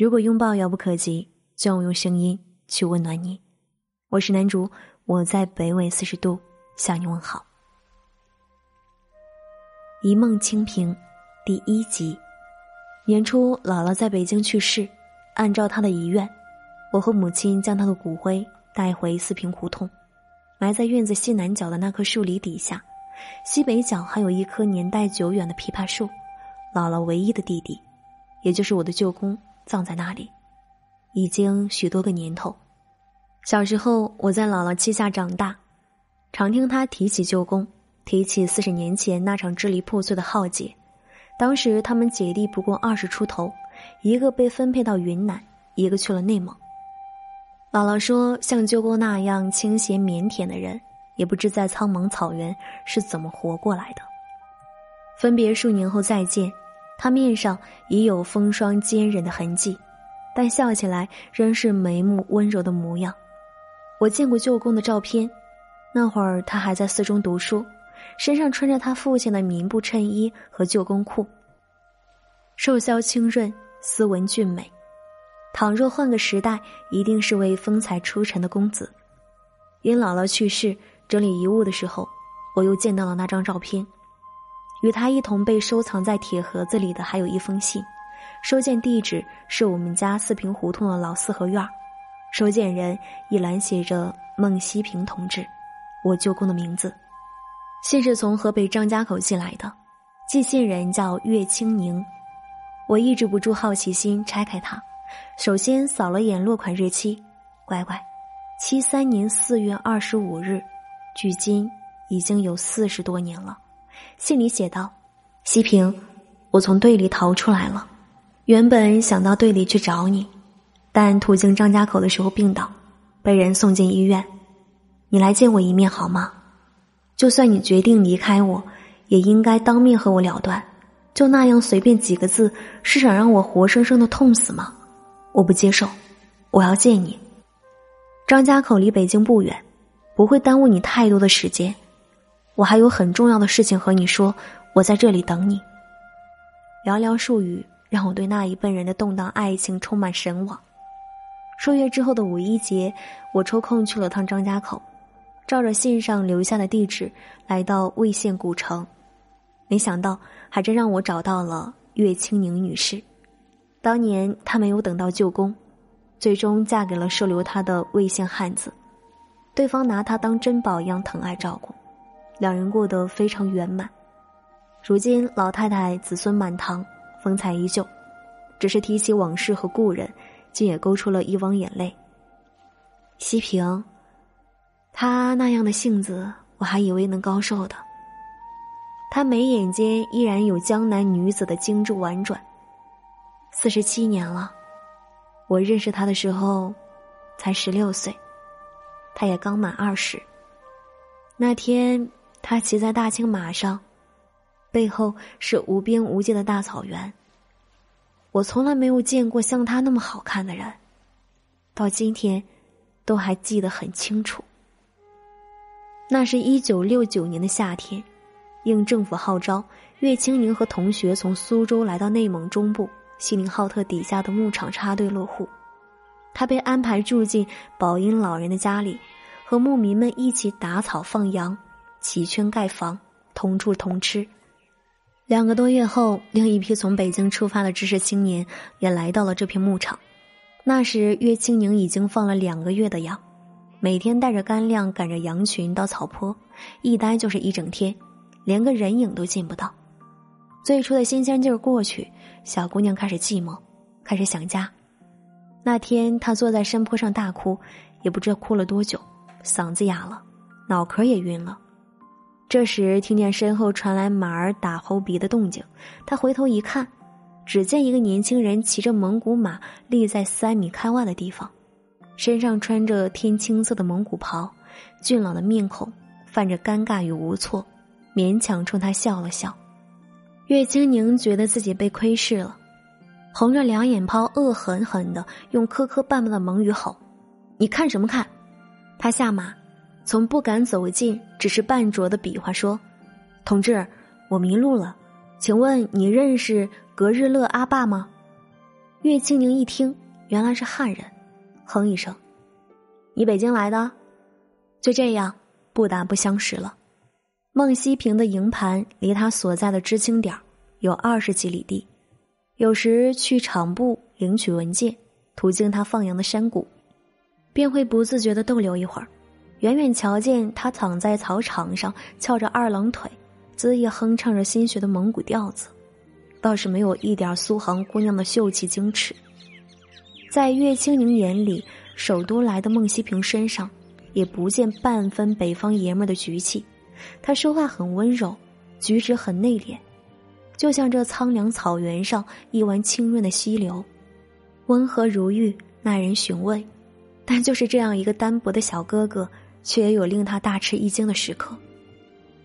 如果拥抱遥不可及，就让我用声音去温暖你。我是南竹，我在北纬四十度向你问好。一梦清平，第一集。年初，姥姥在北京去世，按照她的遗愿，我和母亲将她的骨灰带回四平胡同，埋在院子西南角的那棵树篱底下。西北角还有一棵年代久远的枇杷树，姥姥唯一的弟弟，也就是我的舅公。葬在那里，已经许多个年头。小时候，我在姥姥膝下长大，常听他提起舅公，提起四十年前那场支离破碎的浩劫。当时他们姐弟不过二十出头，一个被分配到云南，一个去了内蒙。姥姥说，像舅公那样清闲腼腆的人，也不知在苍茫草原是怎么活过来的。分别数年后再见。他面上已有风霜坚忍的痕迹，但笑起来仍是眉目温柔的模样。我见过舅公的照片，那会儿他还在四中读书，身上穿着他父亲的棉布衬衣和旧工裤，瘦削清润，斯文俊美。倘若换个时代，一定是位风采出尘的公子。因姥姥去世，整理遗物的时候，我又见到了那张照片。与他一同被收藏在铁盒子里的还有一封信，收件地址是我们家四平胡同的老四合院收件人一栏写着孟西平同志，我舅公的名字。信是从河北张家口寄来的，寄信人叫岳清宁。我抑制不住好奇心，拆开它，首先扫了眼落款日期，乖乖，七三年四月二十五日，距今已经有四十多年了。信里写道：“西平，我从队里逃出来了。原本想到队里去找你，但途经张家口的时候病倒，被人送进医院。你来见我一面好吗？就算你决定离开我，也应该当面和我了断。就那样随便几个字，是想让我活生生的痛死吗？我不接受，我要见你。张家口离北京不远，不会耽误你太多的时间。”我还有很重要的事情和你说，我在这里等你。寥寥数语让我对那一辈人的动荡爱情充满神往。数月之后的五一节，我抽空去了趟张家口，照着信上留下的地址来到魏县古城，没想到还真让我找到了岳清宁女士。当年她没有等到舅公，最终嫁给了收留她的魏县汉子，对方拿她当珍宝一样疼爱照顾。两人过得非常圆满，如今老太太子孙满堂，风采依旧，只是提起往事和故人，竟也勾出了一汪眼泪。西平，他那样的性子，我还以为能高寿的。他眉眼间依然有江南女子的精致婉转。四十七年了，我认识他的时候，才十六岁，他也刚满二十。那天。他骑在大青马上，背后是无边无际的大草原。我从来没有见过像他那么好看的人，到今天，都还记得很清楚。那是一九六九年的夏天，应政府号召，岳清宁和同学从苏州来到内蒙中部锡林浩特底下的牧场插队落户。他被安排住进宝音老人的家里，和牧民们一起打草放羊。齐圈盖房，同住同吃。两个多月后，另一批从北京出发的知识青年也来到了这片牧场。那时，岳清宁已经放了两个月的羊，每天带着干粮赶着羊群到草坡，一待就是一整天，连个人影都见不到。最初的新鲜劲儿过去，小姑娘开始寂寞，开始想家。那天，她坐在山坡上大哭，也不知道哭了多久，嗓子哑了，脑壳也晕了。这时，听见身后传来马儿打喉鼻的动静，他回头一看，只见一个年轻人骑着蒙古马立在三米开外的地方，身上穿着天青色的蒙古袍，俊朗的面孔泛着尴尬与无措，勉强冲他笑了笑。岳清宁觉得自己被窥视了，红着两眼泡，恶狠狠的用磕磕绊绊的蒙语吼：“你看什么看？”他下马。从不敢走近，只是半拙的比划说：“同志，我迷路了，请问你认识格日乐阿爸吗？”岳清宁一听，原来是汉人，哼一声：“你北京来的？”就这样，不打不相识了。孟西平的营盘离他所在的知青点有二十几里地，有时去厂部领取文件，途经他放羊的山谷，便会不自觉的逗留一会儿。远远瞧见他躺在草场上，翘着二郎腿，恣意哼唱着新学的蒙古调子。倒是没有一点苏杭姑娘的秀气矜持，在岳清宁眼里，首都来的孟西平身上也不见半分北方爷们的局气。他说话很温柔，举止很内敛，就像这苍凉草原上一湾清润的溪流，温和如玉，耐人寻味。但就是这样一个单薄的小哥哥，却也有令他大吃一惊的时刻。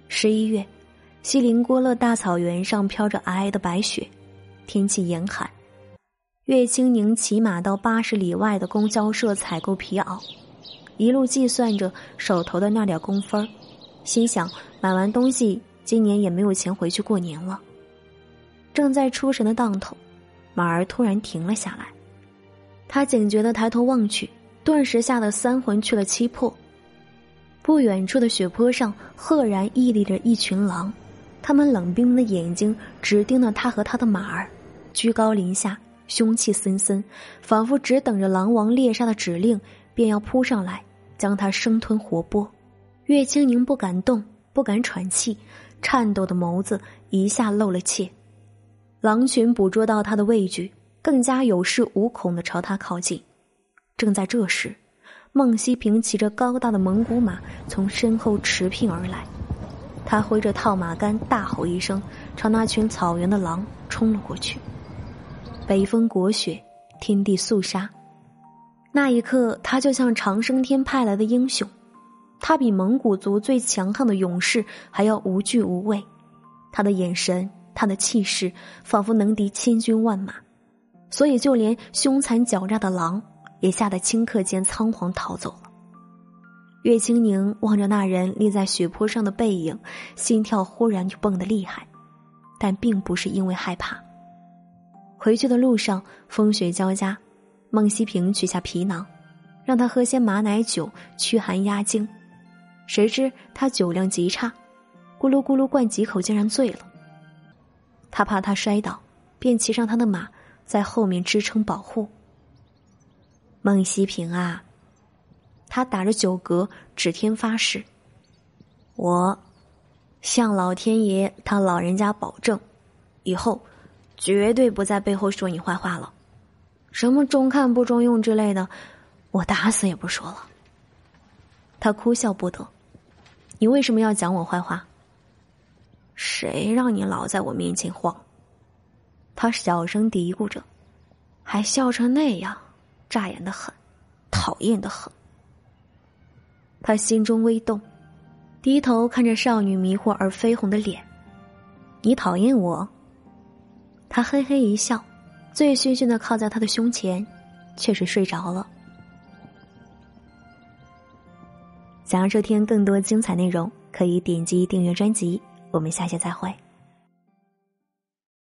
十一月。锡林郭勒大草原上飘着皑皑的白雪，天气严寒。岳清宁骑马到八十里外的供销社采购皮袄，一路计算着手头的那点工分心想买完东西，今年也没有钱回去过年了。正在出神的当头，马儿突然停了下来。他警觉的抬头望去，顿时吓得三魂去了七魄。不远处的雪坡上，赫然屹立着一群狼。他们冷冰冰的眼睛直盯着他和他的马儿，居高临下，凶气森森，仿佛只等着狼王猎杀的指令，便要扑上来将他生吞活剥。岳清宁不敢动，不敢喘气，颤抖的眸子一下露了怯。狼群捕捉到他的畏惧，更加有恃无恐的朝他靠近。正在这时，孟西平骑着高大的蒙古马从身后驰聘而来。他挥着套马杆，大吼一声，朝那群草原的狼冲了过去。北风裹雪，天地肃杀。那一刻，他就像长生天派来的英雄，他比蒙古族最强悍的勇士还要无惧无畏。他的眼神，他的气势，仿佛能敌千军万马。所以，就连凶残狡诈的狼，也吓得顷刻间仓皇逃走了。岳清宁望着那人立在雪坡上的背影，心跳忽然就蹦得厉害，但并不是因为害怕。回去的路上，风雪交加，孟西平取下皮囊，让他喝些马奶酒驱寒压惊。谁知他酒量极差，咕噜咕噜灌几口，竟然醉了。他怕他摔倒，便骑上他的马，在后面支撑保护。孟西平啊！他打着酒嗝，指天发誓：“我向老天爷他老人家保证，以后绝对不在背后说你坏话了。什么中看不中用之类的，我打死也不说了。”他哭笑不得：“你为什么要讲我坏话？谁让你老在我面前晃？”他小声嘀咕着，还笑成那样，扎眼的很，讨厌的很。他心中微动，低头看着少女迷惑而绯红的脸。你讨厌我？他嘿嘿一笑，醉醺醺的靠在他的胸前，却是睡着了。想要收听更多精彩内容，可以点击订阅专辑。我们下期再会。